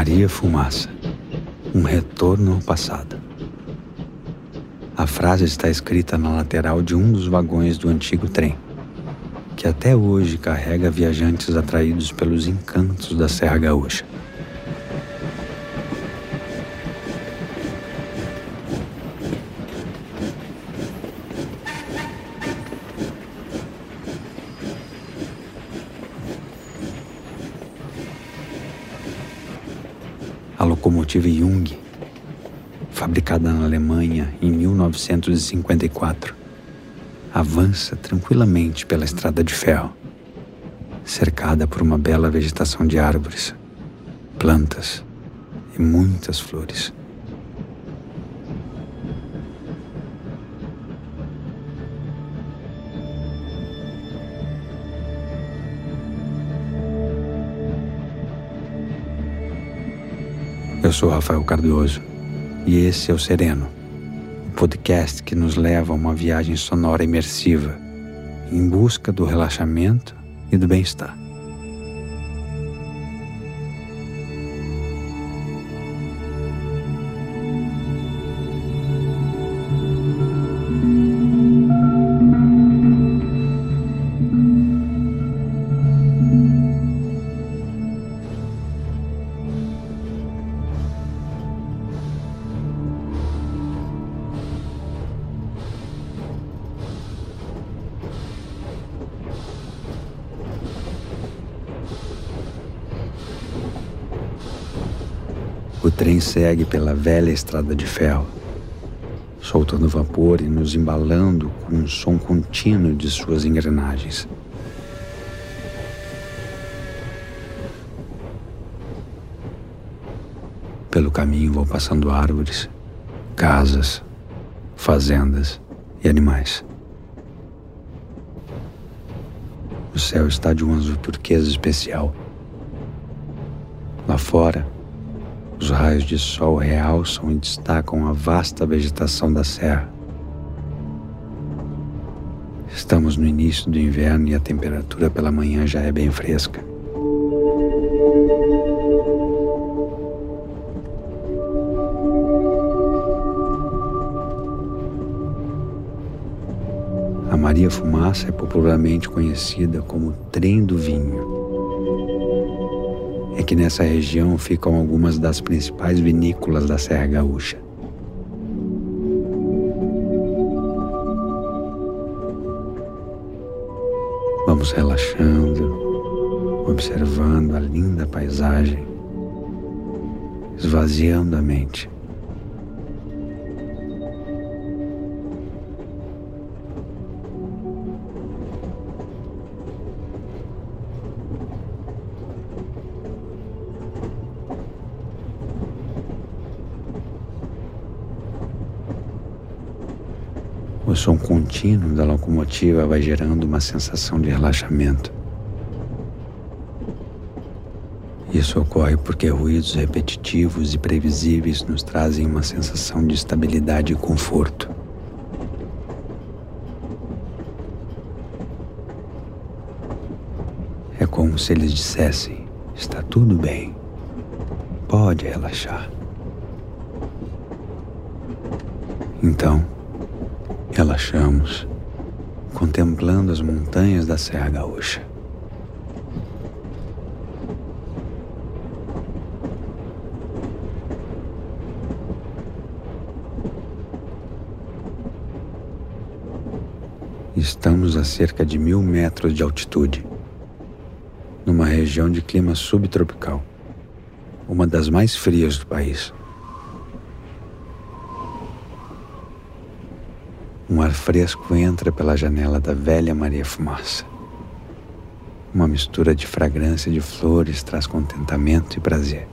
Maria Fumaça, um retorno ao passado. A frase está escrita na lateral de um dos vagões do antigo trem, que até hoje carrega viajantes atraídos pelos encantos da Serra Gaúcha. A locomotiva Jung, fabricada na Alemanha em 1954, avança tranquilamente pela estrada de ferro, cercada por uma bela vegetação de árvores, plantas e muitas flores. Eu sou Rafael Cardoso e esse é o Sereno, podcast que nos leva a uma viagem sonora imersiva em busca do relaxamento e do bem-estar. Segue pela velha estrada de ferro, soltando vapor e nos embalando com um som contínuo de suas engrenagens. Pelo caminho vão passando árvores, casas, fazendas e animais. O céu está de um azul turquesa especial. Lá fora, os raios de sol realçam e destacam a vasta vegetação da serra. Estamos no início do inverno e a temperatura pela manhã já é bem fresca. A Maria Fumaça é popularmente conhecida como Trem do Vinho é que nessa região ficam algumas das principais vinícolas da Serra Gaúcha. Vamos relaxando, observando a linda paisagem, esvaziando a mente. Contínuo da locomotiva vai gerando uma sensação de relaxamento. Isso ocorre porque ruídos repetitivos e previsíveis nos trazem uma sensação de estabilidade e conforto. É como se eles dissessem: está tudo bem, pode relaxar. Então, relaxamos, contemplando as montanhas da Serra Gaúcha. Estamos a cerca de mil metros de altitude, numa região de clima subtropical, uma das mais frias do país. Um ar fresco entra pela janela da velha Maria Fumaça. Uma mistura de fragrância de flores traz contentamento e prazer.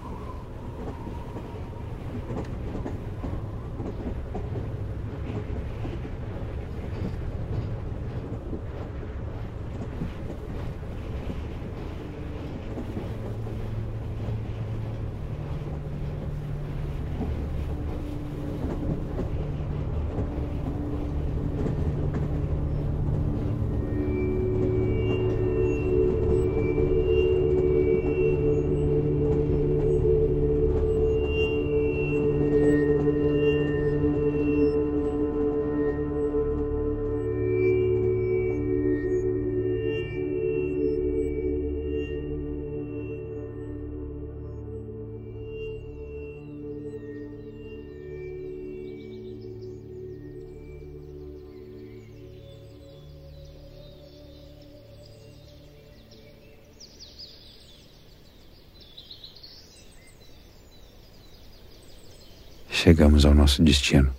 Chegamos ao nosso destino.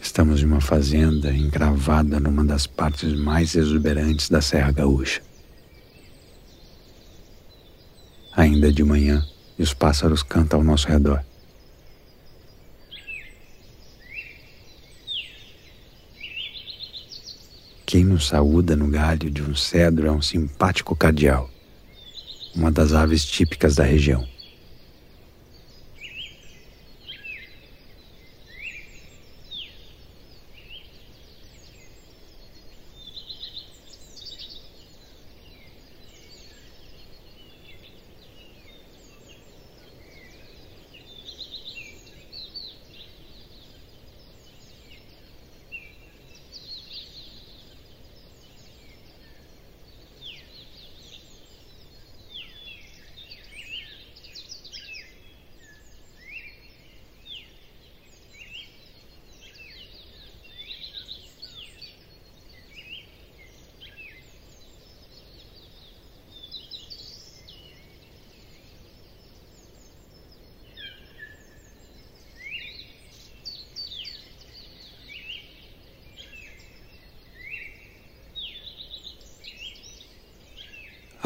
Estamos em uma fazenda encravada numa das partes mais exuberantes da Serra Gaúcha. Ainda de manhã e os pássaros cantam ao nosso redor. Quem nos saúda no galho de um cedro é um simpático cardeal, uma das aves típicas da região.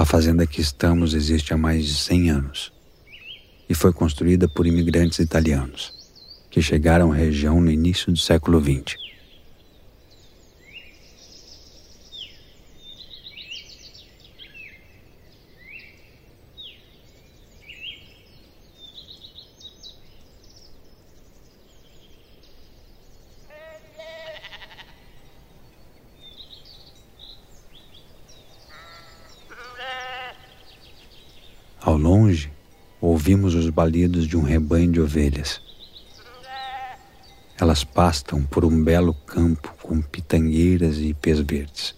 Fazenda que estamos existe há mais de 100 anos e foi construída por imigrantes italianos que chegaram à região no início do século XX. Ao longe, ouvimos os balidos de um rebanho de ovelhas. Elas pastam por um belo campo com pitangueiras e pés verdes.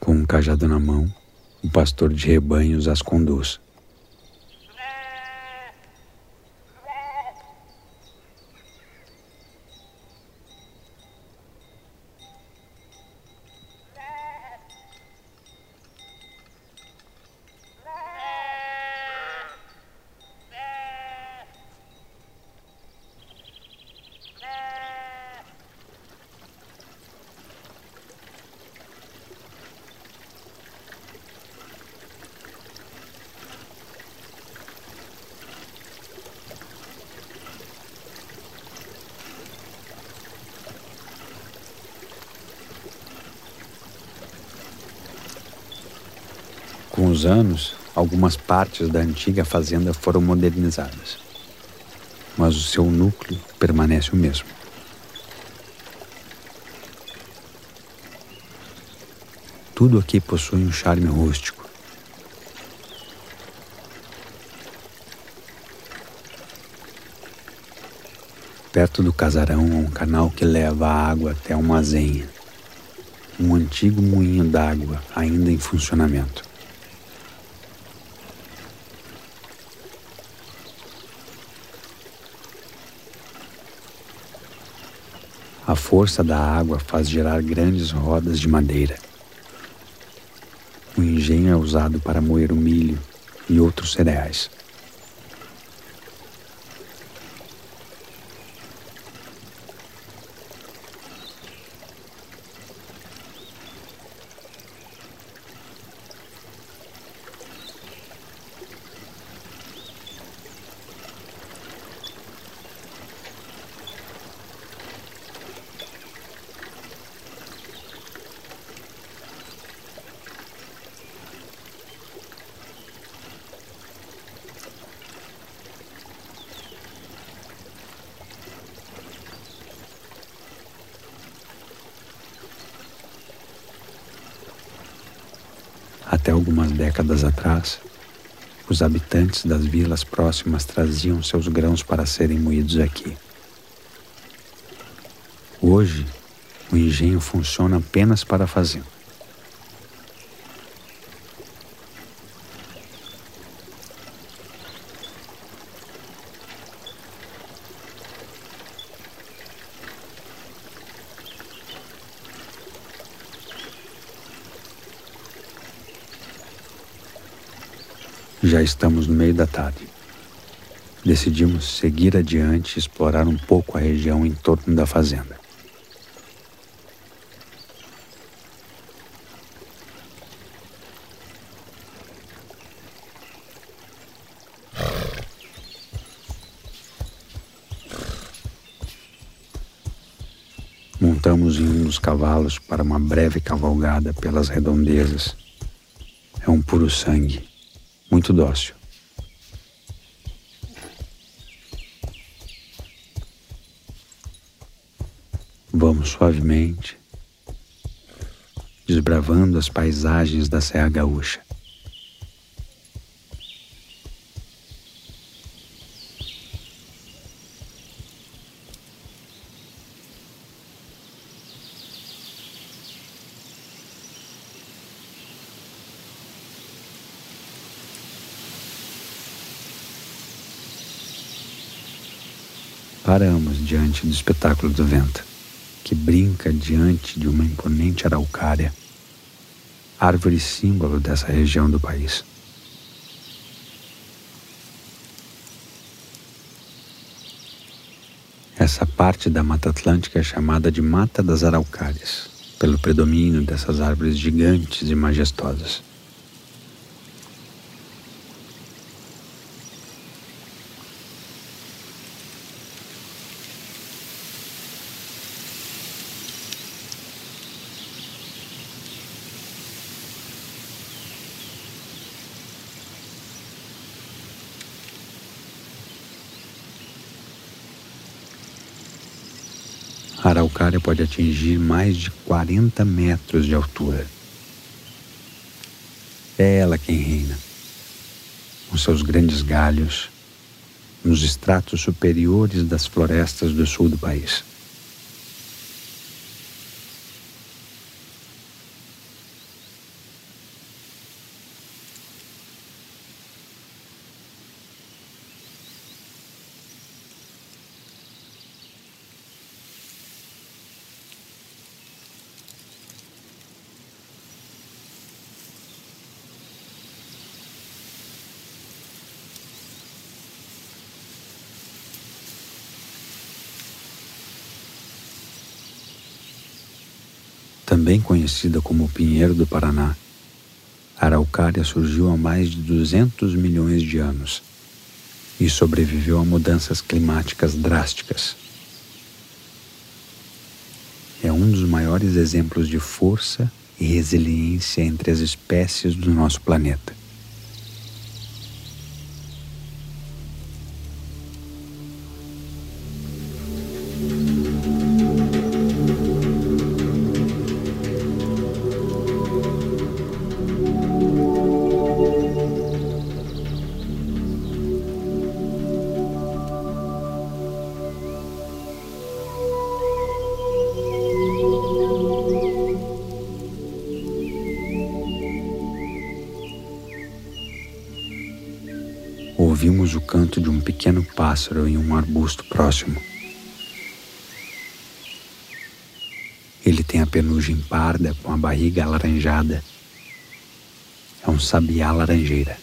Com um cajado na mão, o pastor de rebanhos as conduz. Com os anos, algumas partes da antiga fazenda foram modernizadas, mas o seu núcleo permanece o mesmo. Tudo aqui possui um charme rústico. Perto do casarão há um canal que leva a água até uma azenha, um antigo moinho d'água ainda em funcionamento. A força da água faz girar grandes rodas de madeira. O engenho é usado para moer o milho e outros cereais. Até algumas décadas atrás, os habitantes das vilas próximas traziam seus grãos para serem moídos aqui. Hoje, o engenho funciona apenas para a fazenda. Já estamos no meio da tarde. Decidimos seguir adiante e explorar um pouco a região em torno da fazenda. Montamos em um dos cavalos para uma breve cavalgada pelas redondezas. É um puro sangue muito dócil. Vamos suavemente, desbravando as paisagens da Serra Gaúcha. Diante do espetáculo do vento, que brinca diante de uma imponente araucária, árvore símbolo dessa região do país. Essa parte da Mata Atlântica é chamada de Mata das Araucárias, pelo predomínio dessas árvores gigantes e majestosas. A araucária pode atingir mais de 40 metros de altura. É ela quem reina, com seus grandes galhos, nos estratos superiores das florestas do sul do país. Também conhecida como pinheiro do Paraná, a araucária surgiu há mais de 200 milhões de anos e sobreviveu a mudanças climáticas drásticas. É um dos maiores exemplos de força e resiliência entre as espécies do nosso planeta. Pássaro em um arbusto próximo. Ele tem a penugem parda com a barriga alaranjada. É um sabiá laranjeira.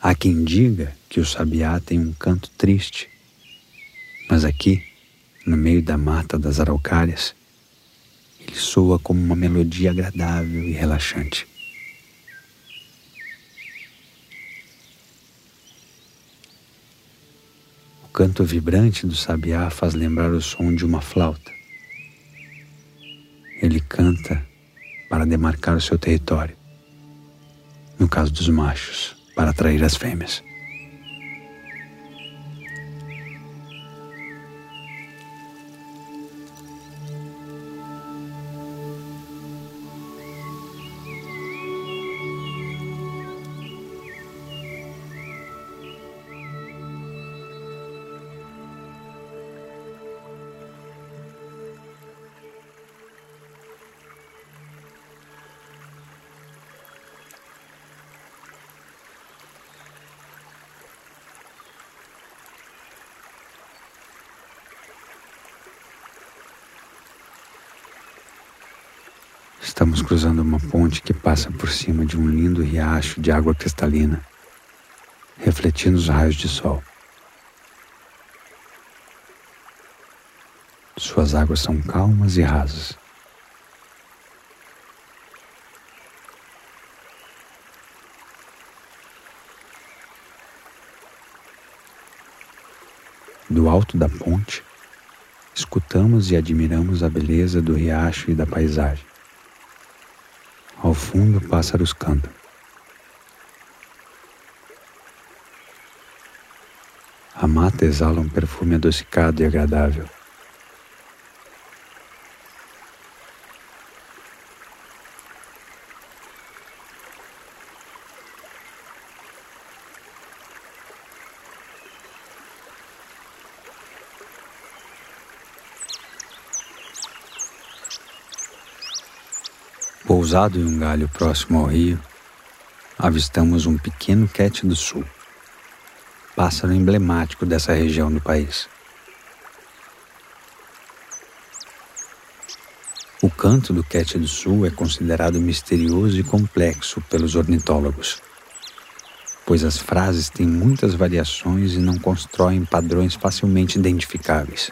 Há quem diga que o sabiá tem um canto triste mas aqui, no meio da mata das araucárias, ele soa como uma melodia agradável e relaxante. O canto vibrante do sabiá faz lembrar o som de uma flauta. Ele canta para demarcar o seu território, no caso dos machos, para atrair as fêmeas. Estamos cruzando uma ponte que passa por cima de um lindo riacho de água cristalina, refletindo os raios de sol. Suas águas são calmas e rasas. Do alto da ponte, escutamos e admiramos a beleza do riacho e da paisagem. Fundo, pássaros cantam. A mata exala um perfume adocicado e agradável. Pousado em um galho próximo ao rio, avistamos um pequeno quete do sul, pássaro emblemático dessa região do país. O canto do quete do sul é considerado misterioso e complexo pelos ornitólogos, pois as frases têm muitas variações e não constroem padrões facilmente identificáveis.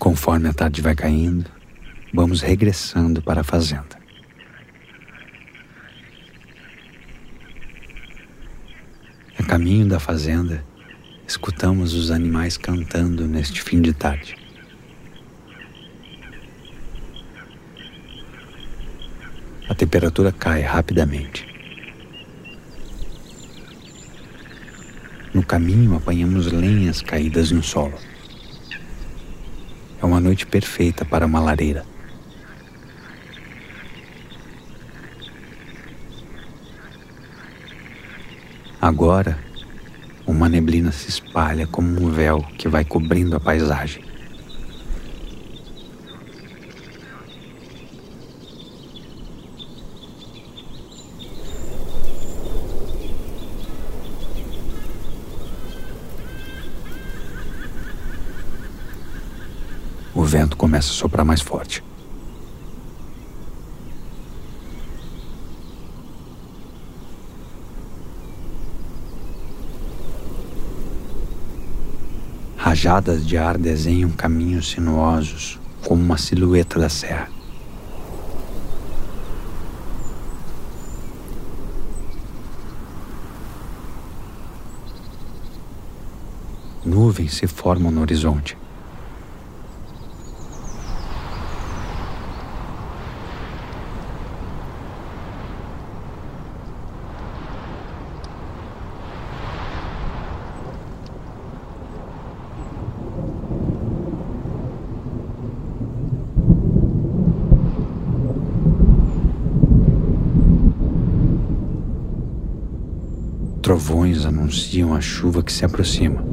Conforme a tarde vai caindo, vamos regressando para a fazenda. A caminho da fazenda, escutamos os animais cantando neste fim de tarde. A temperatura cai rapidamente. No caminho apanhamos lenhas caídas no solo. Noite perfeita para uma lareira. Agora, uma neblina se espalha como um véu que vai cobrindo a paisagem. o vento começa a soprar mais forte. Rajadas de ar desenham caminhos sinuosos como uma silhueta da serra. Nuvens se formam no horizonte. Trovões anunciam a chuva que se aproxima.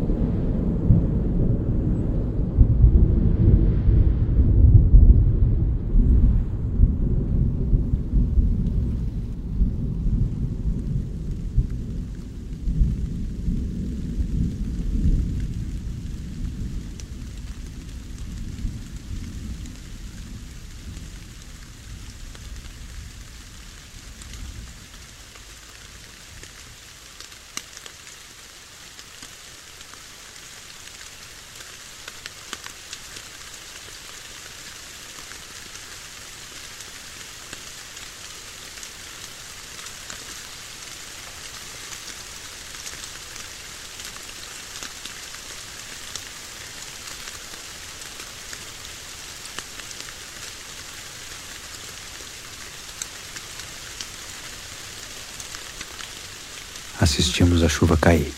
Assistimos a chuva cair,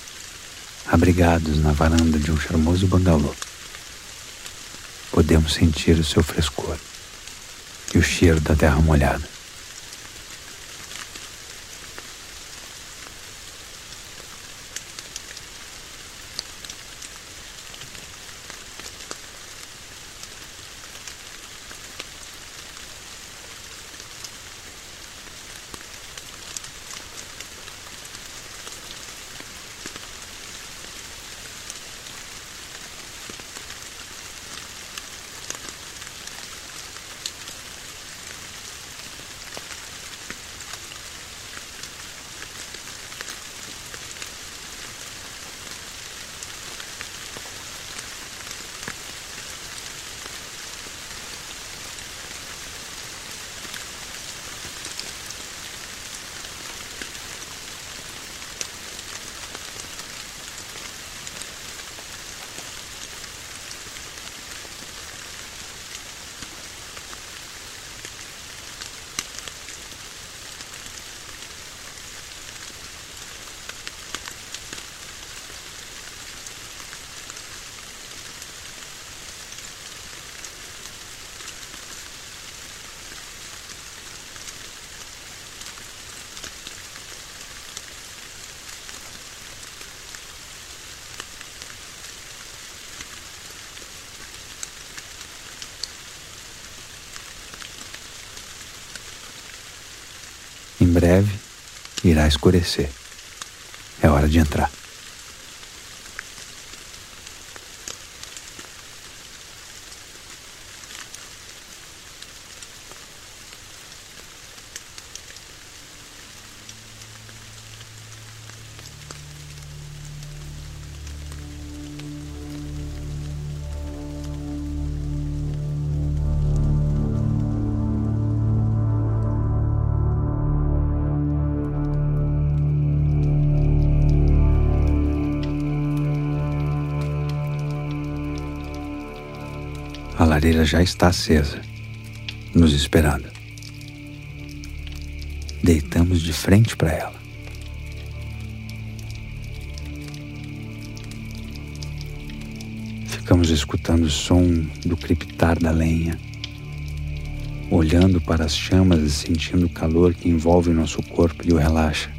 abrigados na varanda de um charmoso bangalô. Podemos sentir o seu frescor e o cheiro da terra molhada. Breve irá escurecer. É hora de entrar. Lareira já está acesa, nos esperando. Deitamos de frente para ela. Ficamos escutando o som do crepitar da lenha, olhando para as chamas e sentindo o calor que envolve nosso corpo e o relaxa.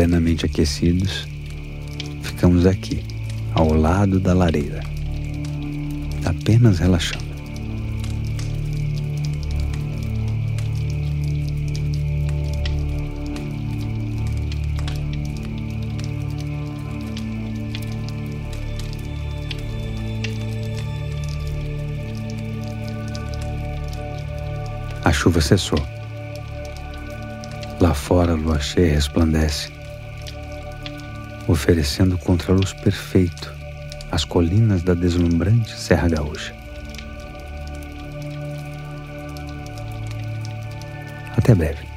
Plenamente aquecidos, ficamos aqui, ao lado da lareira, apenas relaxando. A chuva cessou. Lá fora a lua cheia resplandece oferecendo contraluz perfeito às colinas da deslumbrante Serra Gaúcha. Até breve.